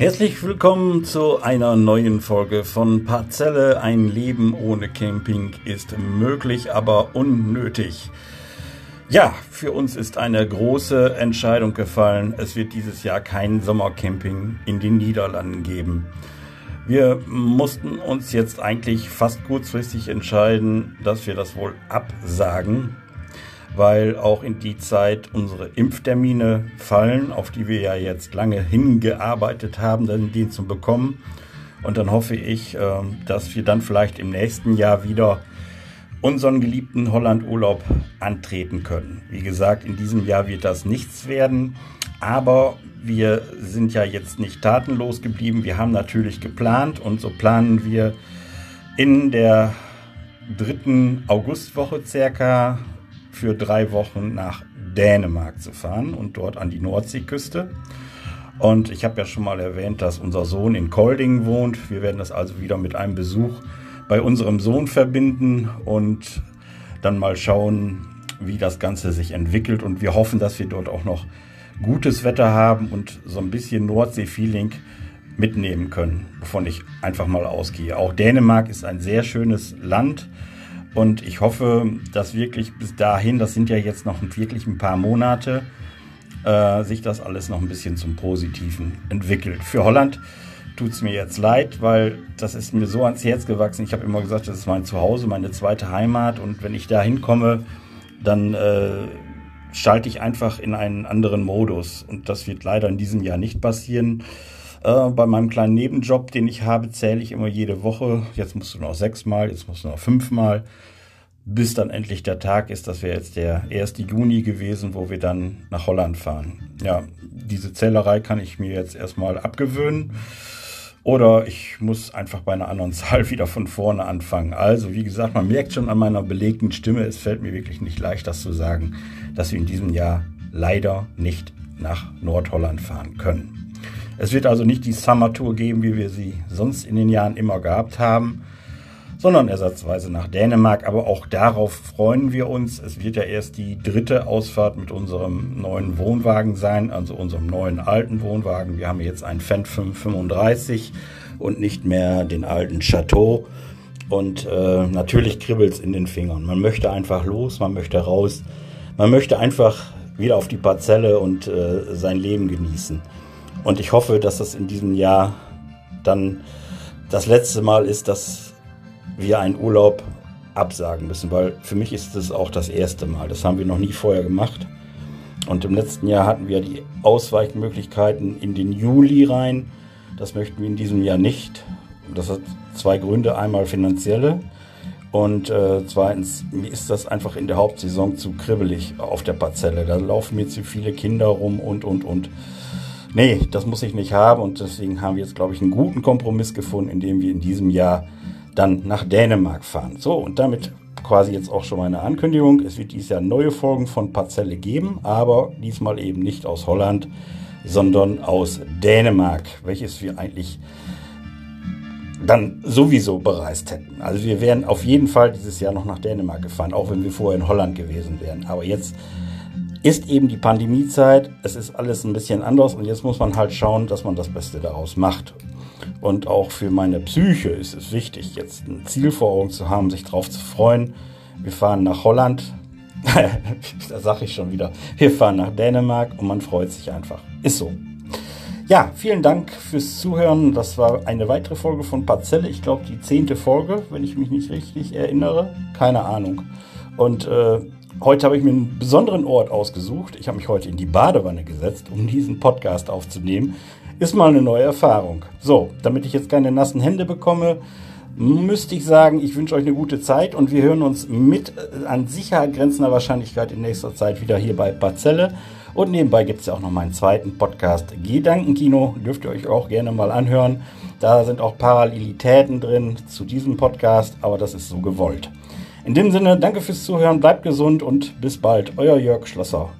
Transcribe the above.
Herzlich willkommen zu einer neuen Folge von Parzelle. Ein Leben ohne Camping ist möglich, aber unnötig. Ja, für uns ist eine große Entscheidung gefallen. Es wird dieses Jahr kein Sommercamping in den Niederlanden geben. Wir mussten uns jetzt eigentlich fast kurzfristig entscheiden, dass wir das wohl absagen, weil auch in die Zeit unsere Impftermine fallen, auf die wir ja jetzt lange hingearbeitet haben, den zu bekommen. Und dann hoffe ich, ähm, dass wir dann vielleicht im nächsten Jahr wieder unseren geliebten Holland-Urlaub antreten können. Wie gesagt, in diesem Jahr wird das nichts werden, aber wir sind ja jetzt nicht tatenlos geblieben. Wir haben natürlich geplant und so planen wir in der dritten Augustwoche circa für drei Wochen nach Dänemark zu fahren und dort an die Nordseeküste. Und ich habe ja schon mal erwähnt, dass unser Sohn in Kolding wohnt. Wir werden das also wieder mit einem Besuch bei unserem Sohn verbinden und dann mal schauen, wie das Ganze sich entwickelt. Und wir hoffen, dass wir dort auch noch gutes Wetter haben und so ein bisschen Nordsee-Feeling mitnehmen können, wovon ich einfach mal ausgehe. Auch Dänemark ist ein sehr schönes Land und ich hoffe, dass wirklich bis dahin, das sind ja jetzt noch wirklich ein paar Monate, äh, sich das alles noch ein bisschen zum Positiven entwickelt. Für Holland tut es mir jetzt leid, weil das ist mir so ans Herz gewachsen. Ich habe immer gesagt, das ist mein Zuhause, meine zweite Heimat und wenn ich da hinkomme, dann äh, schalte ich einfach in einen anderen Modus und das wird leider in diesem Jahr nicht passieren. Äh, bei meinem kleinen Nebenjob, den ich habe, zähle ich immer jede Woche. Jetzt musst du noch sechsmal, jetzt musst du noch fünfmal, bis dann endlich der Tag ist. Das wäre jetzt der 1. Juni gewesen, wo wir dann nach Holland fahren. Ja, diese Zählerei kann ich mir jetzt erstmal abgewöhnen. Oder ich muss einfach bei einer anderen Zahl wieder von vorne anfangen. Also, wie gesagt, man merkt schon an meiner belegten Stimme, es fällt mir wirklich nicht leicht, das zu sagen, dass wir in diesem Jahr leider nicht nach Nordholland fahren können. Es wird also nicht die Summer Tour geben, wie wir sie sonst in den Jahren immer gehabt haben, sondern ersatzweise nach Dänemark. Aber auch darauf freuen wir uns. Es wird ja erst die dritte Ausfahrt mit unserem neuen Wohnwagen sein, also unserem neuen alten Wohnwagen. Wir haben jetzt einen Fendt 535 und nicht mehr den alten Chateau. Und äh, natürlich kribbelt es in den Fingern. Man möchte einfach los, man möchte raus, man möchte einfach wieder auf die Parzelle und äh, sein Leben genießen. Und ich hoffe, dass das in diesem Jahr dann das letzte Mal ist, dass wir einen Urlaub absagen müssen, weil für mich ist es auch das erste Mal. Das haben wir noch nie vorher gemacht. Und im letzten Jahr hatten wir die Ausweichmöglichkeiten in den Juli rein. Das möchten wir in diesem Jahr nicht. Das hat zwei Gründe. Einmal finanzielle und äh, zweitens, mir ist das einfach in der Hauptsaison zu kribbelig auf der Parzelle. Da laufen mir zu viele Kinder rum und, und, und. Nee, das muss ich nicht haben und deswegen haben wir jetzt, glaube ich, einen guten Kompromiss gefunden, indem wir in diesem Jahr dann nach Dänemark fahren. So, und damit quasi jetzt auch schon meine Ankündigung. Es wird dieses Jahr neue Folgen von Parzelle geben, aber diesmal eben nicht aus Holland, sondern aus Dänemark, welches wir eigentlich dann sowieso bereist hätten. Also wir wären auf jeden Fall dieses Jahr noch nach Dänemark gefahren, auch wenn wir vorher in Holland gewesen wären. Aber jetzt ist eben die Pandemiezeit, es ist alles ein bisschen anders und jetzt muss man halt schauen, dass man das Beste daraus macht. Und auch für meine Psyche ist es wichtig, jetzt ein Ziel vor Augen zu haben, sich darauf zu freuen. Wir fahren nach Holland, da sage ich schon wieder, wir fahren nach Dänemark und man freut sich einfach. Ist so. Ja, vielen Dank fürs Zuhören. Das war eine weitere Folge von Parzelle. Ich glaube, die zehnte Folge, wenn ich mich nicht richtig erinnere. Keine Ahnung. Und äh, Heute habe ich mir einen besonderen Ort ausgesucht. Ich habe mich heute in die Badewanne gesetzt, um diesen Podcast aufzunehmen. Ist mal eine neue Erfahrung. So, damit ich jetzt keine nassen Hände bekomme, müsste ich sagen, ich wünsche euch eine gute Zeit und wir hören uns mit äh, an Sicherheit grenzender Wahrscheinlichkeit in nächster Zeit wieder hier bei Parzelle. Und nebenbei gibt es ja auch noch meinen zweiten Podcast Gedankenkino. Dürft ihr euch auch gerne mal anhören. Da sind auch Parallelitäten drin zu diesem Podcast, aber das ist so gewollt. In dem Sinne, danke fürs Zuhören, bleibt gesund und bis bald. Euer Jörg Schlosser.